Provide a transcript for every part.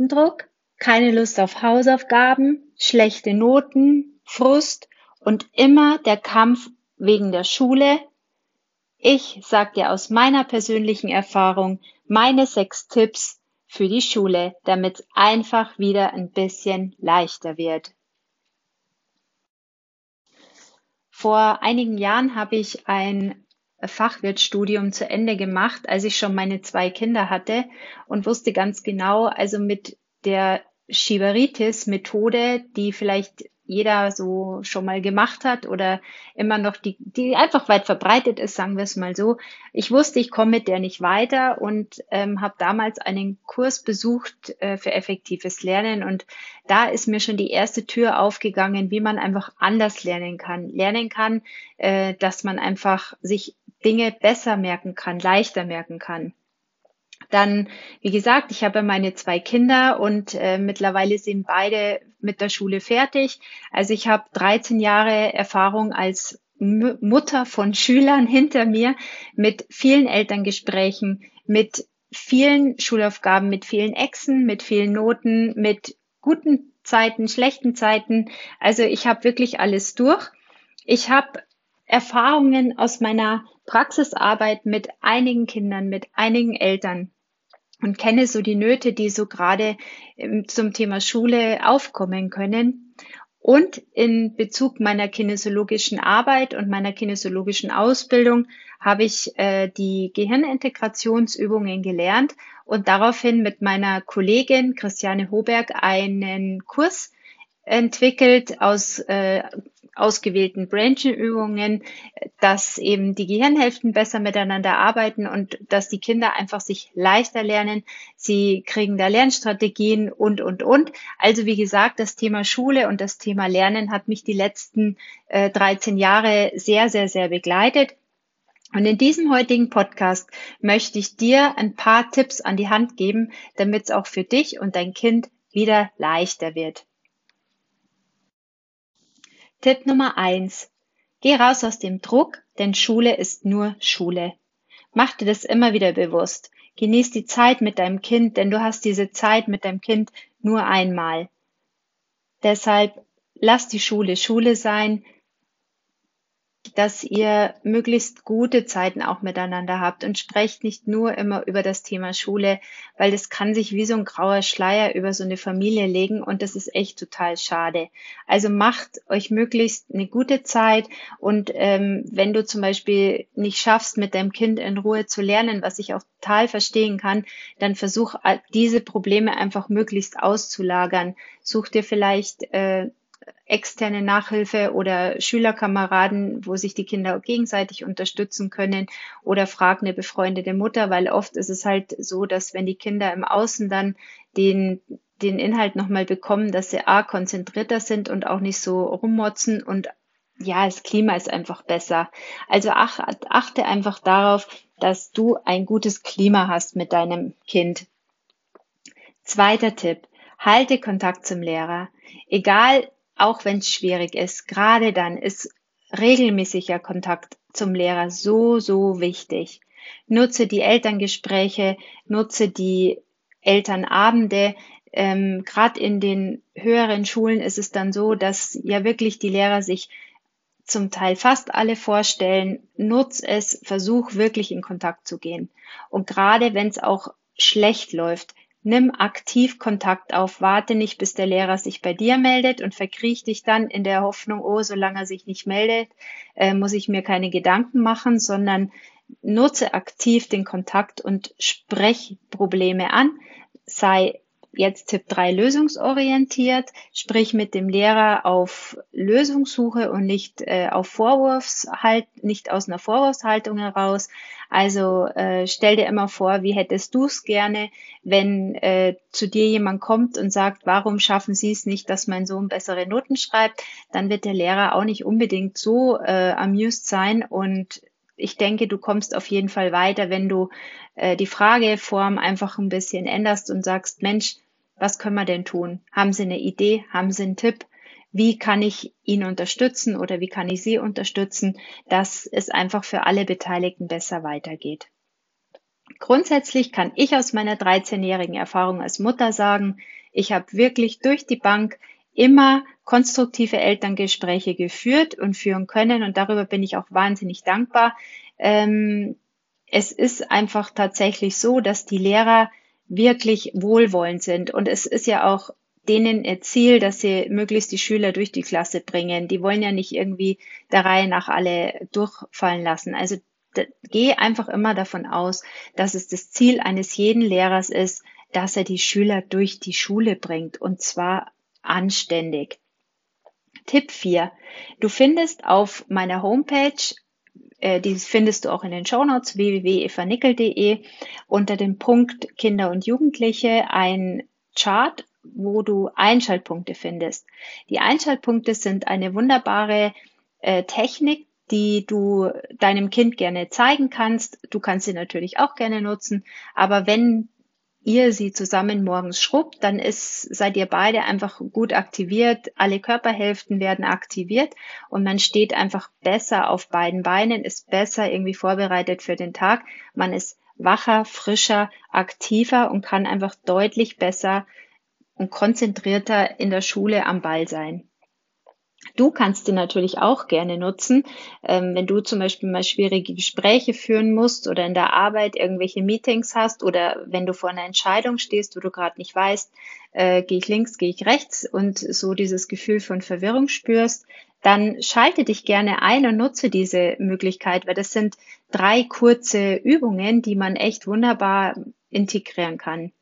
Notendruck, keine Lust auf Hausaufgaben, schlechte Noten, Frust und immer der Kampf wegen der Schule. Ich sag dir aus meiner persönlichen Erfahrung meine sechs Tipps für die Schule, damit es einfach wieder ein bisschen leichter wird. Vor einigen Jahren habe ich ein Fachwirtstudium zu Ende gemacht, als ich schon meine zwei Kinder hatte und wusste ganz genau, also mit der Shibaritis-Methode, die vielleicht jeder so schon mal gemacht hat oder immer noch die, die einfach weit verbreitet ist, sagen wir es mal so. Ich wusste, ich komme mit der nicht weiter und ähm, habe damals einen Kurs besucht äh, für effektives Lernen und da ist mir schon die erste Tür aufgegangen, wie man einfach anders lernen kann. Lernen kann, äh, dass man einfach sich Dinge besser merken kann, leichter merken kann. Dann, wie gesagt, ich habe meine zwei Kinder und äh, mittlerweile sind beide mit der Schule fertig. Also ich habe 13 Jahre Erfahrung als M Mutter von Schülern hinter mir mit vielen Elterngesprächen, mit vielen Schulaufgaben, mit vielen Exen, mit vielen Noten, mit guten Zeiten, schlechten Zeiten. Also ich habe wirklich alles durch. Ich habe Erfahrungen aus meiner Praxisarbeit mit einigen Kindern, mit einigen Eltern und kenne so die Nöte, die so gerade ähm, zum Thema Schule aufkommen können. Und in Bezug meiner kinesiologischen Arbeit und meiner kinesiologischen Ausbildung habe ich äh, die Gehirnintegrationsübungen gelernt und daraufhin mit meiner Kollegin Christiane Hoberg einen Kurs entwickelt aus äh, ausgewählten Branchenübungen, dass eben die Gehirnhälften besser miteinander arbeiten und dass die Kinder einfach sich leichter lernen. Sie kriegen da Lernstrategien und, und, und. Also wie gesagt, das Thema Schule und das Thema Lernen hat mich die letzten äh, 13 Jahre sehr, sehr, sehr begleitet. Und in diesem heutigen Podcast möchte ich dir ein paar Tipps an die Hand geben, damit es auch für dich und dein Kind wieder leichter wird. Tipp Nummer eins: Geh raus aus dem Druck, denn Schule ist nur Schule. Mach dir das immer wieder bewusst. Genieß die Zeit mit deinem Kind, denn du hast diese Zeit mit deinem Kind nur einmal. Deshalb lass die Schule Schule sein, dass ihr möglichst gute Zeiten auch miteinander habt und sprecht nicht nur immer über das Thema Schule, weil das kann sich wie so ein grauer Schleier über so eine Familie legen und das ist echt total schade. Also macht euch möglichst eine gute Zeit und ähm, wenn du zum Beispiel nicht schaffst, mit deinem Kind in Ruhe zu lernen, was ich auch total verstehen kann, dann versuch diese Probleme einfach möglichst auszulagern. Such dir vielleicht äh, externe Nachhilfe oder Schülerkameraden, wo sich die Kinder gegenseitig unterstützen können oder frag eine befreundete Mutter, weil oft ist es halt so, dass wenn die Kinder im Außen dann den den Inhalt nochmal bekommen, dass sie A, konzentrierter sind und auch nicht so rummotzen und ja, das Klima ist einfach besser. Also ach, achte einfach darauf, dass du ein gutes Klima hast mit deinem Kind. Zweiter Tipp. Halte Kontakt zum Lehrer. Egal, auch wenn es schwierig ist. Gerade dann ist regelmäßiger Kontakt zum Lehrer so, so wichtig. Nutze die Elterngespräche, nutze die Elternabende. Ähm, Gerade in den höheren Schulen ist es dann so, dass ja wirklich die Lehrer sich zum Teil fast alle vorstellen. Nutz es, versuch wirklich in Kontakt zu gehen. Und gerade wenn es auch schlecht läuft, Nimm aktiv Kontakt auf, warte nicht, bis der Lehrer sich bei dir meldet und verkriech dich dann in der Hoffnung, oh, solange er sich nicht meldet, äh, muss ich mir keine Gedanken machen, sondern nutze aktiv den Kontakt und sprech Probleme an, sei jetzt Tipp 3 lösungsorientiert, sprich mit dem Lehrer auf Lösungssuche und nicht äh, auf Vorwurfshalt, nicht aus einer Vorwurfshaltung heraus. Also äh, stell dir immer vor, wie hättest du es gerne, wenn äh, zu dir jemand kommt und sagt, warum schaffen Sie es nicht, dass mein Sohn bessere Noten schreibt, dann wird der Lehrer auch nicht unbedingt so äh, amused sein und ich denke, du kommst auf jeden Fall weiter, wenn du äh, die Frageform einfach ein bisschen änderst und sagst, Mensch, was können wir denn tun? Haben Sie eine Idee? Haben Sie einen Tipp? Wie kann ich ihn unterstützen oder wie kann ich Sie unterstützen, dass es einfach für alle Beteiligten besser weitergeht? Grundsätzlich kann ich aus meiner 13-jährigen Erfahrung als Mutter sagen, ich habe wirklich durch die Bank immer konstruktive Elterngespräche geführt und führen können und darüber bin ich auch wahnsinnig dankbar. Ähm, es ist einfach tatsächlich so, dass die Lehrer wirklich wohlwollend sind und es ist ja auch denen ihr Ziel, dass sie möglichst die Schüler durch die Klasse bringen. Die wollen ja nicht irgendwie der Reihe nach alle durchfallen lassen. Also geh einfach immer davon aus, dass es das Ziel eines jeden Lehrers ist, dass er die Schüler durch die Schule bringt und zwar anständig. Tipp 4. Du findest auf meiner Homepage, äh, die findest du auch in den Shownotes www.evanickel.de unter dem Punkt Kinder und Jugendliche ein Chart, wo du Einschaltpunkte findest. Die Einschaltpunkte sind eine wunderbare äh, Technik, die du deinem Kind gerne zeigen kannst. Du kannst sie natürlich auch gerne nutzen, aber wenn ihr sie zusammen morgens schrubbt, dann ist, seid ihr beide einfach gut aktiviert, alle Körperhälften werden aktiviert und man steht einfach besser auf beiden Beinen, ist besser irgendwie vorbereitet für den Tag. Man ist wacher, frischer, aktiver und kann einfach deutlich besser und konzentrierter in der Schule am Ball sein. Du kannst die natürlich auch gerne nutzen, ähm, wenn du zum Beispiel mal schwierige Gespräche führen musst oder in der Arbeit irgendwelche Meetings hast oder wenn du vor einer Entscheidung stehst, wo du gerade nicht weißt, äh, gehe ich links, gehe ich rechts und so dieses Gefühl von Verwirrung spürst, dann schalte dich gerne ein und nutze diese Möglichkeit, weil das sind drei kurze Übungen, die man echt wunderbar integrieren kann.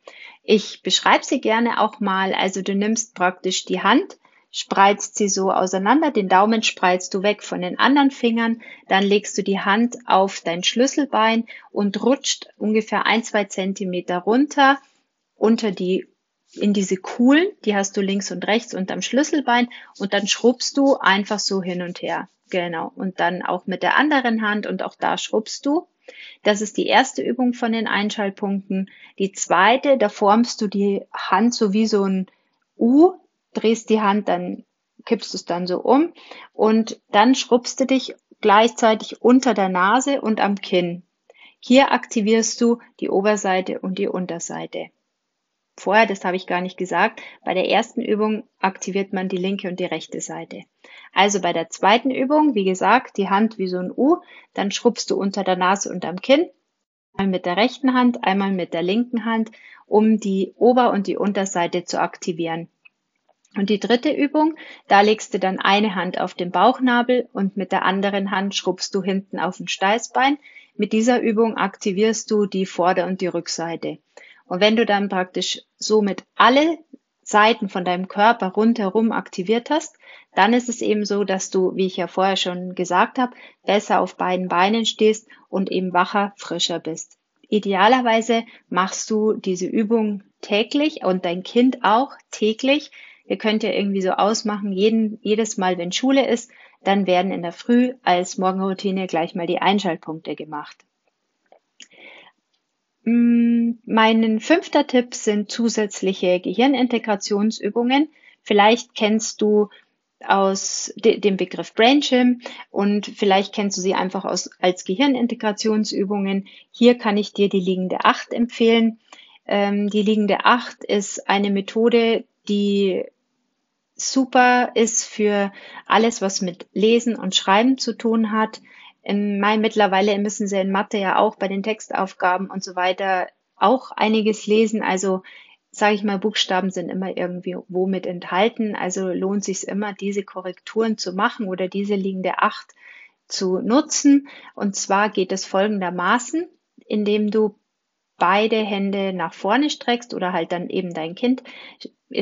Ich beschreibe sie gerne auch mal. Also du nimmst praktisch die Hand, spreizt sie so auseinander, den Daumen spreizt du weg von den anderen Fingern, dann legst du die Hand auf dein Schlüsselbein und rutscht ungefähr ein, zwei Zentimeter runter unter die in diese Kuhlen, die hast du links und rechts unterm Schlüsselbein und dann schrubbst du einfach so hin und her. Genau. Und dann auch mit der anderen Hand und auch da schrubbst du. Das ist die erste Übung von den Einschaltpunkten. Die zweite, da formst du die Hand so wie so ein U, drehst die Hand, dann kippst du es dann so um und dann schrubbst du dich gleichzeitig unter der Nase und am Kinn. Hier aktivierst du die Oberseite und die Unterseite. Vorher, das habe ich gar nicht gesagt, bei der ersten Übung aktiviert man die linke und die rechte Seite. Also bei der zweiten Übung, wie gesagt, die Hand wie so ein U, dann schrubbst du unter der Nase und am Kinn, einmal mit der rechten Hand, einmal mit der linken Hand, um die Ober- und die Unterseite zu aktivieren. Und die dritte Übung, da legst du dann eine Hand auf den Bauchnabel und mit der anderen Hand schrubbst du hinten auf den Steißbein. Mit dieser Übung aktivierst du die Vorder- und die Rückseite. Und wenn du dann praktisch somit alle Seiten von deinem Körper rundherum aktiviert hast, dann ist es eben so, dass du, wie ich ja vorher schon gesagt habe, besser auf beiden Beinen stehst und eben wacher, frischer bist. Idealerweise machst du diese Übung täglich und dein Kind auch täglich, Ihr könnt ja irgendwie so ausmachen, jeden, jedes Mal, wenn Schule ist, dann werden in der Früh als Morgenroutine gleich mal die Einschaltpunkte gemacht. Mm, mein fünfter Tipp sind zusätzliche Gehirnintegrationsübungen. Vielleicht kennst du aus de dem Begriff Brain und vielleicht kennst du sie einfach aus, als Gehirnintegrationsübungen. Hier kann ich dir die liegende Acht empfehlen. Ähm, die liegende Acht ist eine Methode, die super ist für alles, was mit Lesen und Schreiben zu tun hat. In Mai mittlerweile müssen sie in Mathe ja auch bei den Textaufgaben und so weiter auch einiges lesen. Also sage ich mal, Buchstaben sind immer irgendwie womit enthalten. Also lohnt sich immer, diese Korrekturen zu machen oder diese liegende Acht zu nutzen. Und zwar geht es folgendermaßen, indem du beide Hände nach vorne streckst oder halt dann eben dein Kind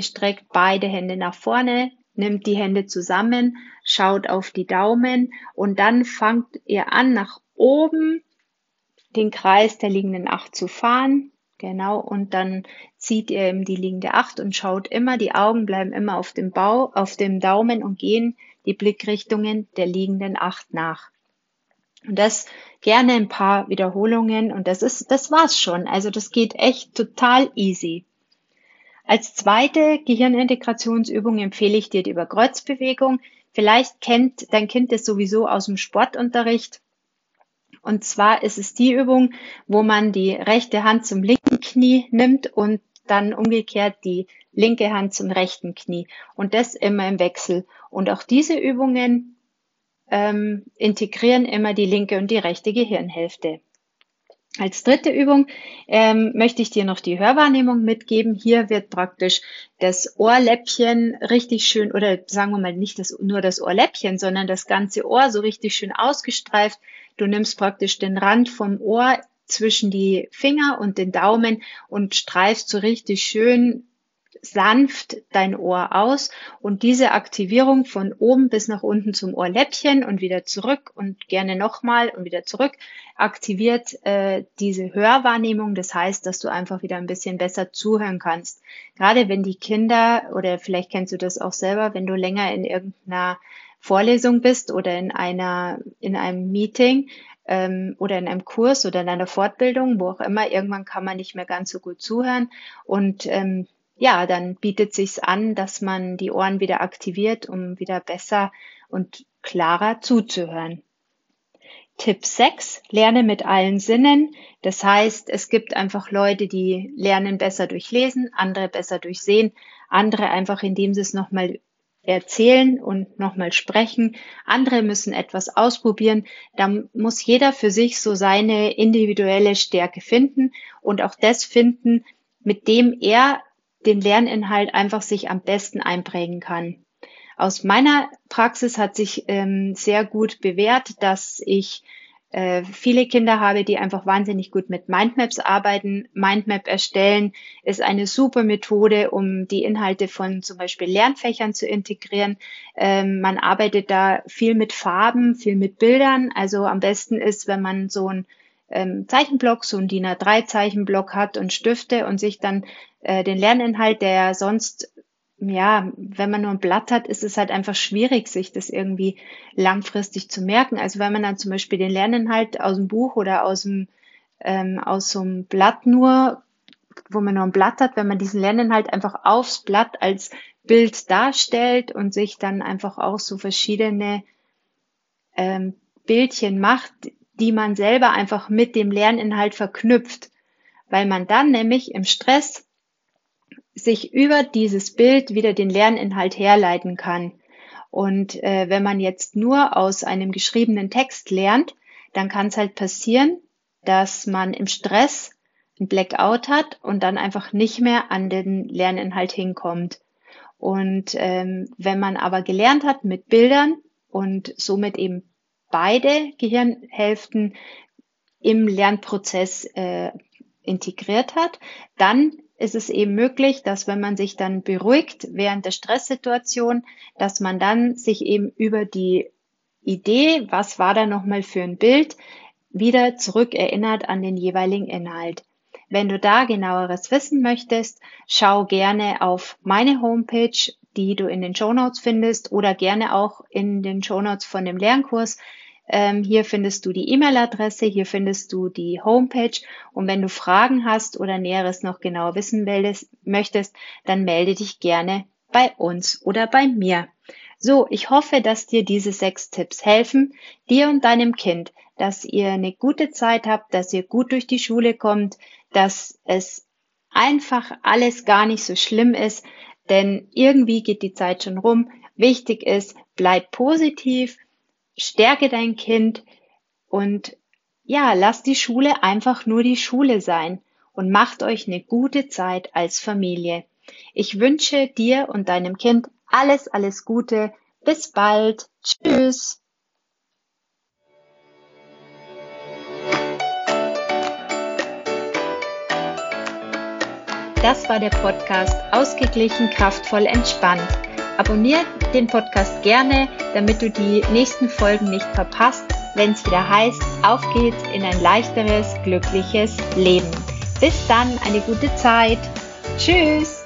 streckt beide Hände nach vorne, nimmt die Hände zusammen, schaut auf die Daumen und dann fangt ihr an, nach oben den Kreis der liegenden Acht zu fahren. Genau, und dann zieht ihr eben die liegende Acht und schaut immer, die Augen bleiben immer auf dem Bau, auf dem Daumen und gehen die Blickrichtungen der liegenden Acht nach. Und das gerne ein paar Wiederholungen und das ist, das war's schon. Also das geht echt total easy. Als zweite Gehirnintegrationsübung empfehle ich dir die Überkreuzbewegung. Vielleicht kennt dein Kind das sowieso aus dem Sportunterricht. Und zwar ist es die Übung, wo man die rechte Hand zum linken Knie nimmt und dann umgekehrt die linke Hand zum rechten Knie. Und das immer im Wechsel. Und auch diese Übungen ähm, integrieren immer die linke und die rechte Gehirnhälfte. Als dritte Übung ähm, möchte ich dir noch die Hörwahrnehmung mitgeben. Hier wird praktisch das Ohrläppchen richtig schön, oder sagen wir mal nicht das, nur das Ohrläppchen, sondern das ganze Ohr so richtig schön ausgestreift. Du nimmst praktisch den Rand vom Ohr zwischen die Finger und den Daumen und streifst so richtig schön sanft dein Ohr aus und diese Aktivierung von oben bis nach unten zum Ohrläppchen und wieder zurück und gerne nochmal und wieder zurück aktiviert äh, diese Hörwahrnehmung. Das heißt, dass du einfach wieder ein bisschen besser zuhören kannst. Gerade wenn die Kinder oder vielleicht kennst du das auch selber, wenn du länger in irgendeiner Vorlesung bist oder in einer in einem Meeting ähm, oder in einem Kurs oder in einer Fortbildung, wo auch immer, irgendwann kann man nicht mehr ganz so gut zuhören und ähm, ja, dann bietet sich's an, dass man die Ohren wieder aktiviert, um wieder besser und klarer zuzuhören. Tipp 6, lerne mit allen Sinnen. Das heißt, es gibt einfach Leute, die lernen besser durch Lesen, andere besser durch Sehen, andere einfach, indem sie es nochmal erzählen und nochmal sprechen. Andere müssen etwas ausprobieren. Da muss jeder für sich so seine individuelle Stärke finden und auch das finden, mit dem er den Lerninhalt einfach sich am besten einprägen kann. Aus meiner Praxis hat sich ähm, sehr gut bewährt, dass ich äh, viele Kinder habe, die einfach wahnsinnig gut mit Mindmaps arbeiten. Mindmap erstellen ist eine super Methode, um die Inhalte von zum Beispiel Lernfächern zu integrieren. Ähm, man arbeitet da viel mit Farben, viel mit Bildern. Also am besten ist, wenn man so ein ähm, Zeichenblock, so ein DIN A3 Zeichenblock hat und Stifte und sich dann äh, den Lerninhalt, der sonst ja, wenn man nur ein Blatt hat, ist es halt einfach schwierig, sich das irgendwie langfristig zu merken. Also wenn man dann zum Beispiel den Lerninhalt aus dem Buch oder aus dem ähm, aus so einem Blatt nur, wo man nur ein Blatt hat, wenn man diesen Lerninhalt einfach aufs Blatt als Bild darstellt und sich dann einfach auch so verschiedene ähm, Bildchen macht, die man selber einfach mit dem Lerninhalt verknüpft, weil man dann nämlich im Stress sich über dieses Bild wieder den Lerninhalt herleiten kann. Und äh, wenn man jetzt nur aus einem geschriebenen Text lernt, dann kann es halt passieren, dass man im Stress ein Blackout hat und dann einfach nicht mehr an den Lerninhalt hinkommt. Und ähm, wenn man aber gelernt hat mit Bildern und somit eben beide Gehirnhälften im Lernprozess äh, integriert hat, dann ist es eben möglich, dass wenn man sich dann beruhigt während der Stresssituation, dass man dann sich eben über die Idee, was war da nochmal für ein Bild, wieder zurückerinnert an den jeweiligen Inhalt. Wenn du da genaueres wissen möchtest, schau gerne auf meine Homepage die du in den Show Notes findest oder gerne auch in den Show Notes von dem Lernkurs. Ähm, hier findest du die E-Mail-Adresse, hier findest du die Homepage und wenn du Fragen hast oder Näheres noch genau wissen möchtest, dann melde dich gerne bei uns oder bei mir. So, ich hoffe, dass dir diese sechs Tipps helfen, dir und deinem Kind, dass ihr eine gute Zeit habt, dass ihr gut durch die Schule kommt, dass es einfach alles gar nicht so schlimm ist, denn irgendwie geht die Zeit schon rum. Wichtig ist, bleib positiv, stärke dein Kind und ja, lasst die Schule einfach nur die Schule sein und macht euch eine gute Zeit als Familie. Ich wünsche dir und deinem Kind alles, alles Gute. Bis bald. Tschüss. Das war der Podcast Ausgeglichen, kraftvoll, entspannt Abonniere den Podcast gerne, damit du die nächsten Folgen nicht verpasst, wenn es wieder heißt, auf geht's in ein leichteres, glückliches Leben. Bis dann, eine gute Zeit. Tschüss.